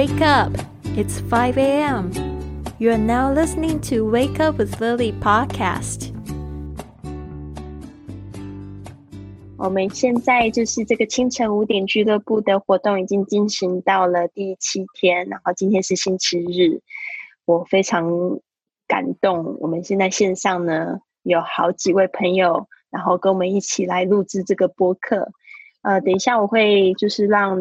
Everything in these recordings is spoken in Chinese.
Wake up! It's 5 a.m. You are now listening to Wake Up with Lily podcast. 我们现在就是这个清晨五点俱乐部的活动已经进行到了第七天，然后今天是星期日，我非常感动。我们现在线上呢有好几位朋友，然后跟我们一起来录制这个播客。呃，等一下我会就是让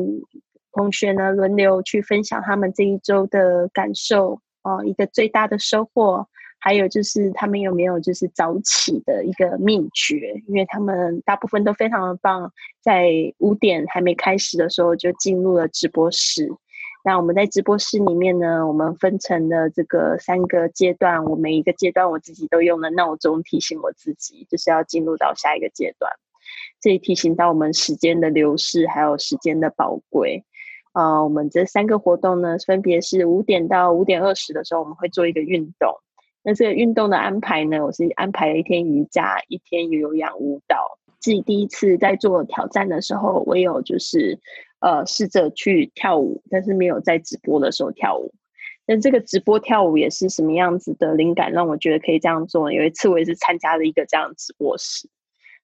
同学呢轮流去分享他们这一周的感受哦，一个最大的收获，还有就是他们有没有就是早起的一个秘诀，因为他们大部分都非常的棒，在五点还没开始的时候就进入了直播室。那我们在直播室里面呢，我们分成了这个三个阶段，我每一个阶段我自己都用了闹钟提醒我自己，就是要进入到下一个阶段。这也提醒到我们时间的流逝，还有时间的宝贵。啊，我们这三个活动呢，分别是五点到五点二十的时候，我们会做一个运动。那这个运动的安排呢，我是安排了一天瑜伽，一天有氧舞蹈。自己第一次在做挑战的时候，我有就是呃试着去跳舞，但是没有在直播的时候跳舞。那这个直播跳舞也是什么样子的灵感，让我觉得可以这样做？有一次我也是参加了一个这样直播室。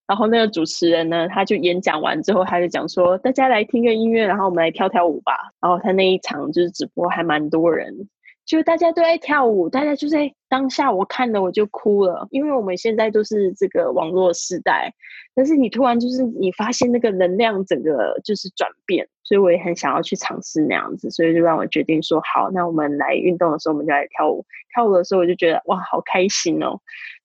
然后那个主持人呢，他就演讲完之后，他就讲说：“大家来听个音乐，然后我们来跳跳舞吧。”然后他那一场就是直播还蛮多人，就大家都在跳舞，大家就在当下，我看了我就哭了，因为我们现在都是这个网络时代，但是你突然就是你发现那个能量整个就是转变，所以我也很想要去尝试那样子，所以就让我决定说：“好，那我们来运动的时候我们就来跳舞。”跳舞的时候我就觉得哇，好开心哦。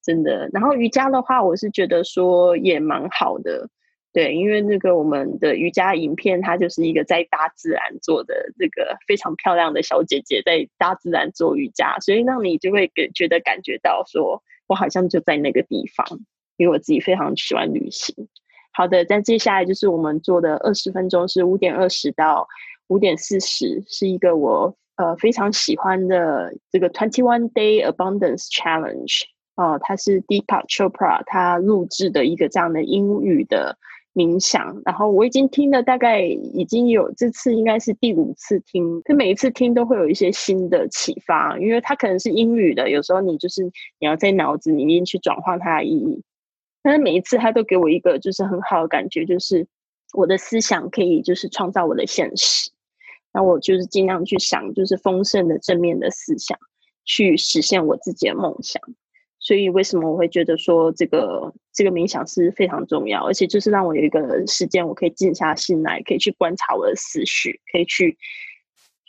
真的，然后瑜伽的话，我是觉得说也蛮好的，对，因为那个我们的瑜伽影片，它就是一个在大自然做的这个非常漂亮的小姐姐在大自然做瑜伽，所以让你就会给觉得感觉到说我好像就在那个地方，因为我自己非常喜欢旅行。好的，那接下来就是我们做的二十分钟，是五点二十到五点四十，是一个我呃非常喜欢的这个 Twenty One Day Abundance Challenge。哦，他是 Deepak Chopra 他录制的一个这样的英语的冥想，然后我已经听了大概已经有这次应该是第五次听，就每一次听都会有一些新的启发，因为它可能是英语的，有时候你就是你要在脑子里面去转化它的意义，但是每一次他都给我一个就是很好的感觉，就是我的思想可以就是创造我的现实，那我就是尽量去想就是丰盛的正面的思想，去实现我自己的梦想。所以，为什么我会觉得说这个这个冥想是非常重要，而且就是让我有一个时间，我可以静下心来，可以去观察我的思绪，可以去。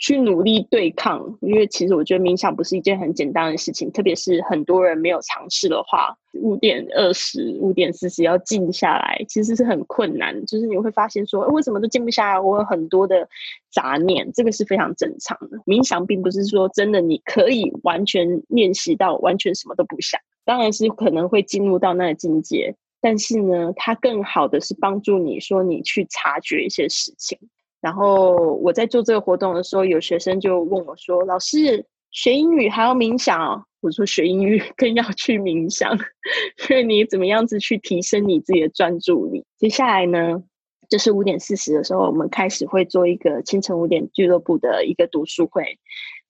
去努力对抗，因为其实我觉得冥想不是一件很简单的事情，特别是很多人没有尝试的话，五点二十五点四十要静下来，其实是很困难。就是你会发现说，为什么都静不下来？我有很多的杂念，这个是非常正常的。冥想并不是说真的你可以完全练习到完全什么都不想，当然是可能会进入到那个境界，但是呢，它更好的是帮助你说你去察觉一些事情。然后我在做这个活动的时候，有学生就问我说：“老师，学英语还要冥想？”我说：“学英语更要去冥想，因为你怎么样子去提升你自己的专注力。”接下来呢，就是五点四十的时候，我们开始会做一个清晨五点俱乐部的一个读书会。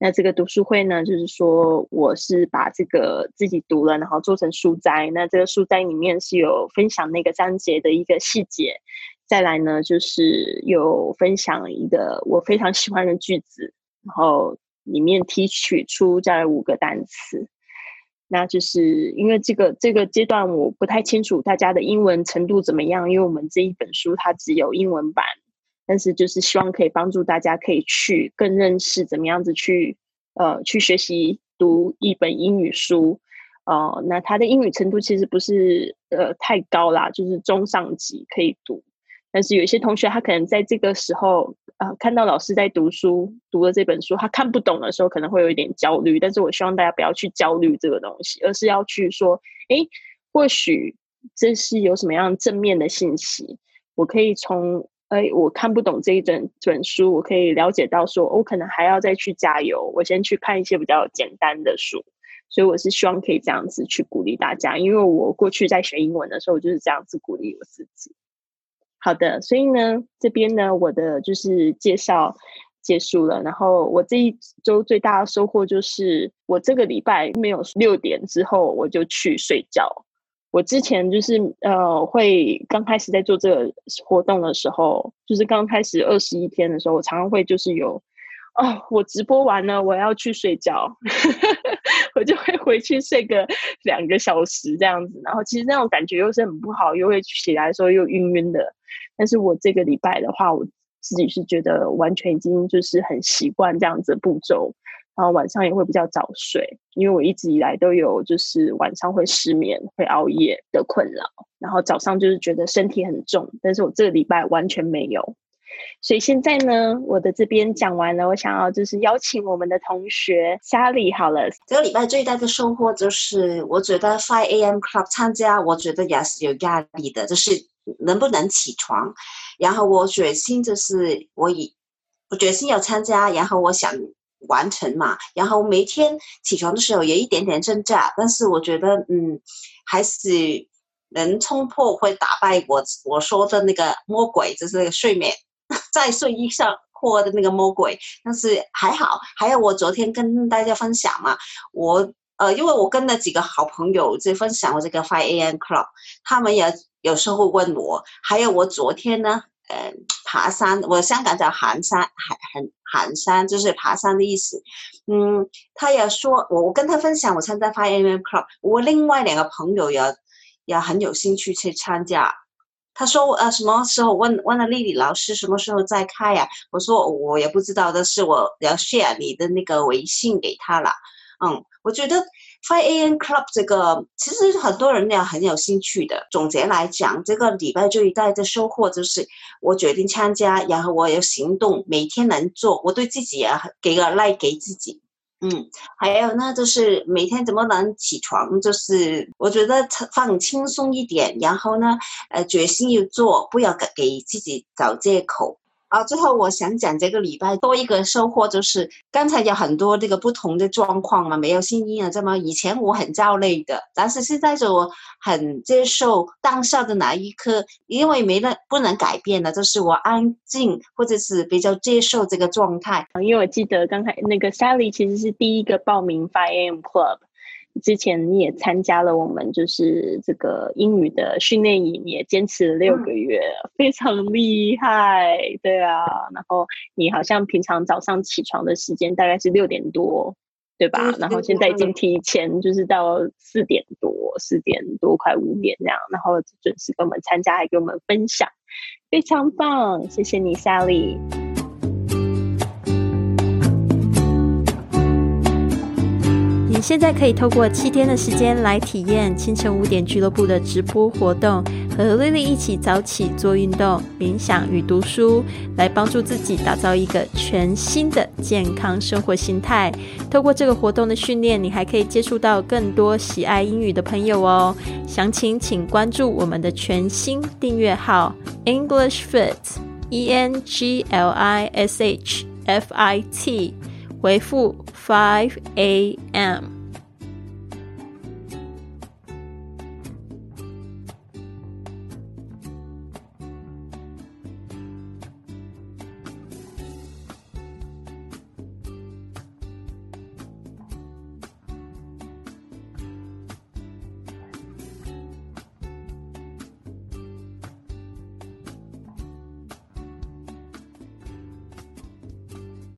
那这个读书会呢，就是说我是把这个自己读了，然后做成书斋。那这个书斋里面是有分享那个章节的一个细节。再来呢，就是有分享一个我非常喜欢的句子，然后里面提取出这五个单词。那就是因为这个这个阶段我不太清楚大家的英文程度怎么样，因为我们这一本书它只有英文版，但是就是希望可以帮助大家可以去更认识怎么样子去呃去学习读一本英语书。呃，那他的英语程度其实不是呃太高啦，就是中上级可以读。但是有一些同学，他可能在这个时候，呃，看到老师在读书，读了这本书，他看不懂的时候，可能会有一点焦虑。但是我希望大家不要去焦虑这个东西，而是要去说，哎，或许这是有什么样正面的信息，我可以从，哎，我看不懂这一整本书，我可以了解到，说我可能还要再去加油，我先去看一些比较简单的书。所以我是希望可以这样子去鼓励大家，因为我过去在学英文的时候，我就是这样子鼓励我自己。好的，所以呢，这边呢，我的就是介绍，结束了。然后我这一周最大的收获就是，我这个礼拜没有六点之后我就去睡觉。我之前就是呃，会刚开始在做这个活动的时候，就是刚开始二十一天的时候，我常常会就是有，哦，我直播完了，我要去睡觉，我就会回去睡个两个小时这样子。然后其实那种感觉又是很不好，又会起来的时候又晕晕的。但是我这个礼拜的话，我自己是觉得完全已经就是很习惯这样子步骤。然后晚上也会比较早睡，因为我一直以来都有就是晚上会失眠、会熬夜的困扰。然后早上就是觉得身体很重，但是我这个礼拜完全没有。所以现在呢，我的这边讲完了，我想要就是邀请我们的同学 Sally 好了。这个礼拜最大的收获就是，我觉得 Five A.M. Club 参加，我觉得也是有压力的，就是能不能起床。然后我决心就是我以我决心要参加，然后我想。完成嘛，然后每天起床的时候有一点点挣扎，但是我觉得嗯，还是能冲破会打败我我说的那个魔鬼，就是那个睡眠 在睡衣上破的那个魔鬼。但是还好，还有我昨天跟大家分享嘛，我呃，因为我跟了几个好朋友在分享我这个 Five A.M. Club，他们也有时候问我，还有我昨天呢。呃，爬山，我香港叫寒山，寒寒寒山就是爬山的意思。嗯，他也说，我我跟他分享，我参加 Five AM Club，我另外两个朋友也也很有兴趣去参加。他说，呃，什么时候问问了丽丽老师什么时候再开呀？我说我也不知道，但是我要 share 你的那个微信给他了。嗯，我觉得。Five A.M. Club 这个其实很多人也很有兴趣的。总结来讲，这个礼拜最大的收获就是我决定参加，然后我有行动，每天能做。我对自己也给个 like 给自己。嗯，还有呢，就是每天怎么能起床？就是我觉得放轻松一点，然后呢，呃，决心要做，不要给给自己找借口。啊，最后我想讲这个礼拜多一个收获，就是刚才有很多这个不同的状况嘛，没有新婴儿这么以前我很焦虑的，但是现在就我很接受当下的那一刻，因为没能不能改变的，就是我安静或者是比较接受这个状态。因为我记得刚才那个 Sally 其实是第一个报名 Five A.M. Club。之前你也参加了我们就是这个英语的训练营，也坚持了六个月，非常厉害，对啊。然后你好像平常早上起床的时间大概是六点多，对吧？然后现在已经提前就是到四点多，四点多快五点这样，然后准时跟我们参加，还给我们分享，非常棒，谢谢你，Sally。现在可以透过七天的时间来体验清晨五点俱乐部的直播活动，和 Lily 一起早起做运动、冥想与读书，来帮助自己打造一个全新的健康生活心态。透过这个活动的训练，你还可以接触到更多喜爱英语的朋友哦。详情请关注我们的全新订阅号 English Fit E N G L I S H F I T。回复 five a.m.